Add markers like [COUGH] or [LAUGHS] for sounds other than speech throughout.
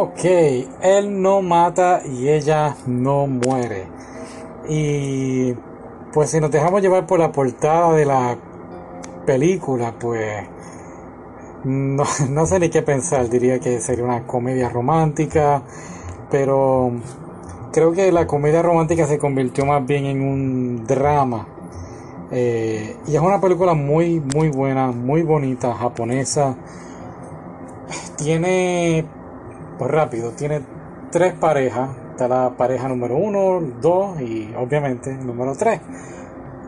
Ok, él no mata y ella no muere. Y pues si nos dejamos llevar por la portada de la película, pues [LAUGHS] no, sé ni qué pensar. Diría que sería una comedia romántica, pero creo que la comedia romántica se convirtió más bien en un drama. Eh, y es una película muy, muy buena, muy bonita, japonesa. Tiene, pues rápido, tiene tres parejas. Está la pareja número uno, dos y obviamente número tres.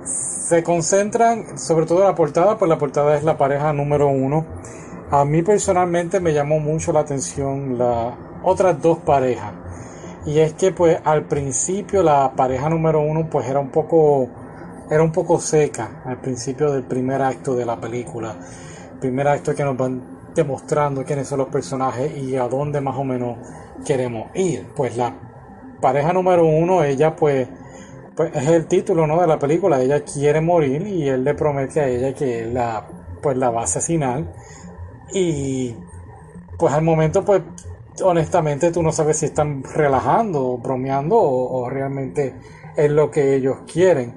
Se concentran, sobre todo la portada, pues la portada es la pareja número uno. A mí personalmente me llamó mucho la atención las otras dos parejas. Y es que pues al principio la pareja número uno pues era un poco era un poco seca al principio del primer acto de la película. Primer acto que nos van demostrando quiénes son los personajes y a dónde más o menos queremos ir. Pues la pareja número uno, ella pues, pues es el título ¿no? de la película, ella quiere morir y él le promete a ella que la, pues, la va a asesinar. Y pues al momento pues honestamente tú no sabes si están relajando o bromeando o, o realmente es lo que ellos quieren.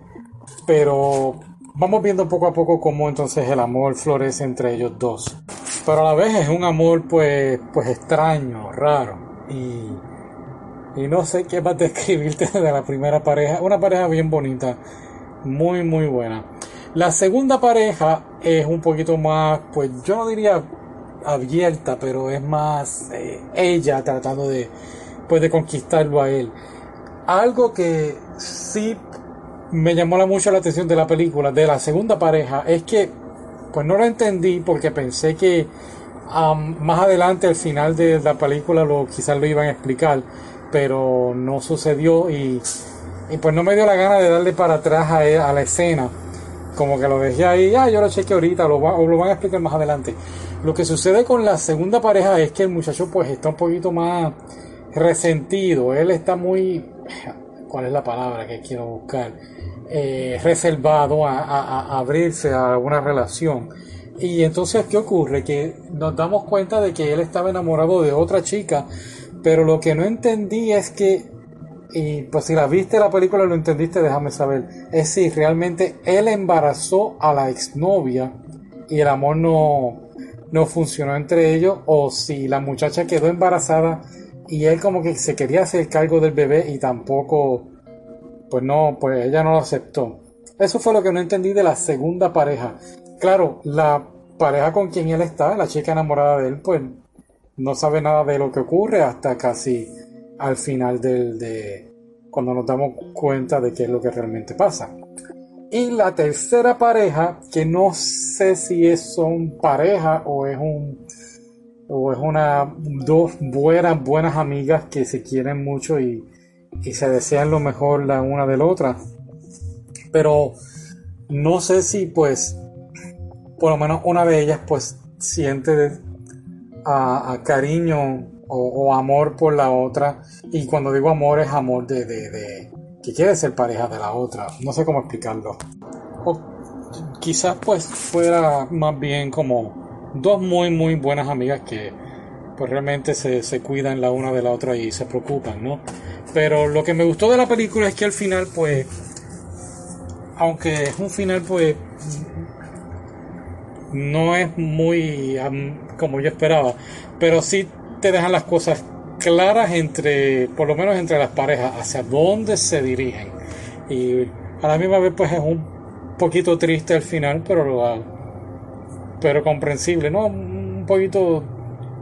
Pero vamos viendo poco a poco cómo entonces el amor florece entre ellos dos. Pero a la vez es un amor pues, pues extraño, raro. Y, y no sé qué más [LAUGHS] describirte de la primera pareja. Una pareja bien bonita. Muy, muy buena. La segunda pareja es un poquito más, pues yo no diría abierta, pero es más eh, ella tratando de, pues, de conquistarlo a él. Algo que sí me llamó mucho la atención de la película, de la segunda pareja, es que pues no lo entendí porque pensé que más adelante al final de la película lo quizás lo iban a explicar, pero no sucedió y, pues no me dio la gana de darle para atrás a, e, a la escena. Como que lo dejé ahí, ah, yo lo chequeé ahorita, lo, lo van a explicar más adelante. Lo que sucede con la segunda pareja es que el muchacho pues está un poquito más resentido, él está muy, ¿cuál es la palabra que quiero buscar? Eh, reservado a, abrirse a una relación. Y entonces, ¿qué ocurre? Que nos damos cuenta de que él estaba enamorado de otra chica, pero lo que no entendí es que, y pues si la viste la película lo entendiste, déjame saber, es si realmente él embarazó a la exnovia y el amor no, no funcionó entre ellos, o si la muchacha quedó embarazada y él como que se quería hacer cargo del bebé y tampoco pues no, pues ella no lo aceptó. Eso fue lo que no entendí de la segunda pareja. Claro, la pareja con quien él está, la chica enamorada de él, pues no sabe nada de lo que ocurre hasta casi al final del de cuando nos damos cuenta de qué es lo que realmente pasa. Y la tercera pareja, que no sé si es son pareja o es un o es una dos buenas buenas amigas que se quieren mucho y y se desean lo mejor la una de la otra. Pero no sé si pues por lo menos una de ellas pues siente a, cariño o, amor por la otra. Y cuando digo amor es amor de, de, de, que quiere ser pareja de la otra. No sé cómo explicarlo. O quizás pues fuera más bien como dos muy muy buenas amigas que pues realmente se, se cuidan la una de la otra y se preocupan no pero lo que me gustó de la película es que al final, pues, aunque es un final, pues, no es muy como yo esperaba, pero sí te dejan las cosas claras entre, por lo menos entre las parejas, hacia dónde se dirigen. Y a la misma vez, pues, es un poquito triste al final, pero, pero comprensible, ¿no? Un poquito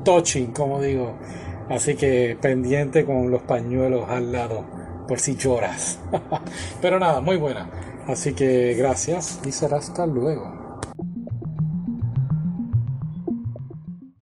touching, como digo. Así que pendiente con los pañuelos al lado por si lloras. [LAUGHS] Pero nada, muy buena. Así que gracias y será hasta luego.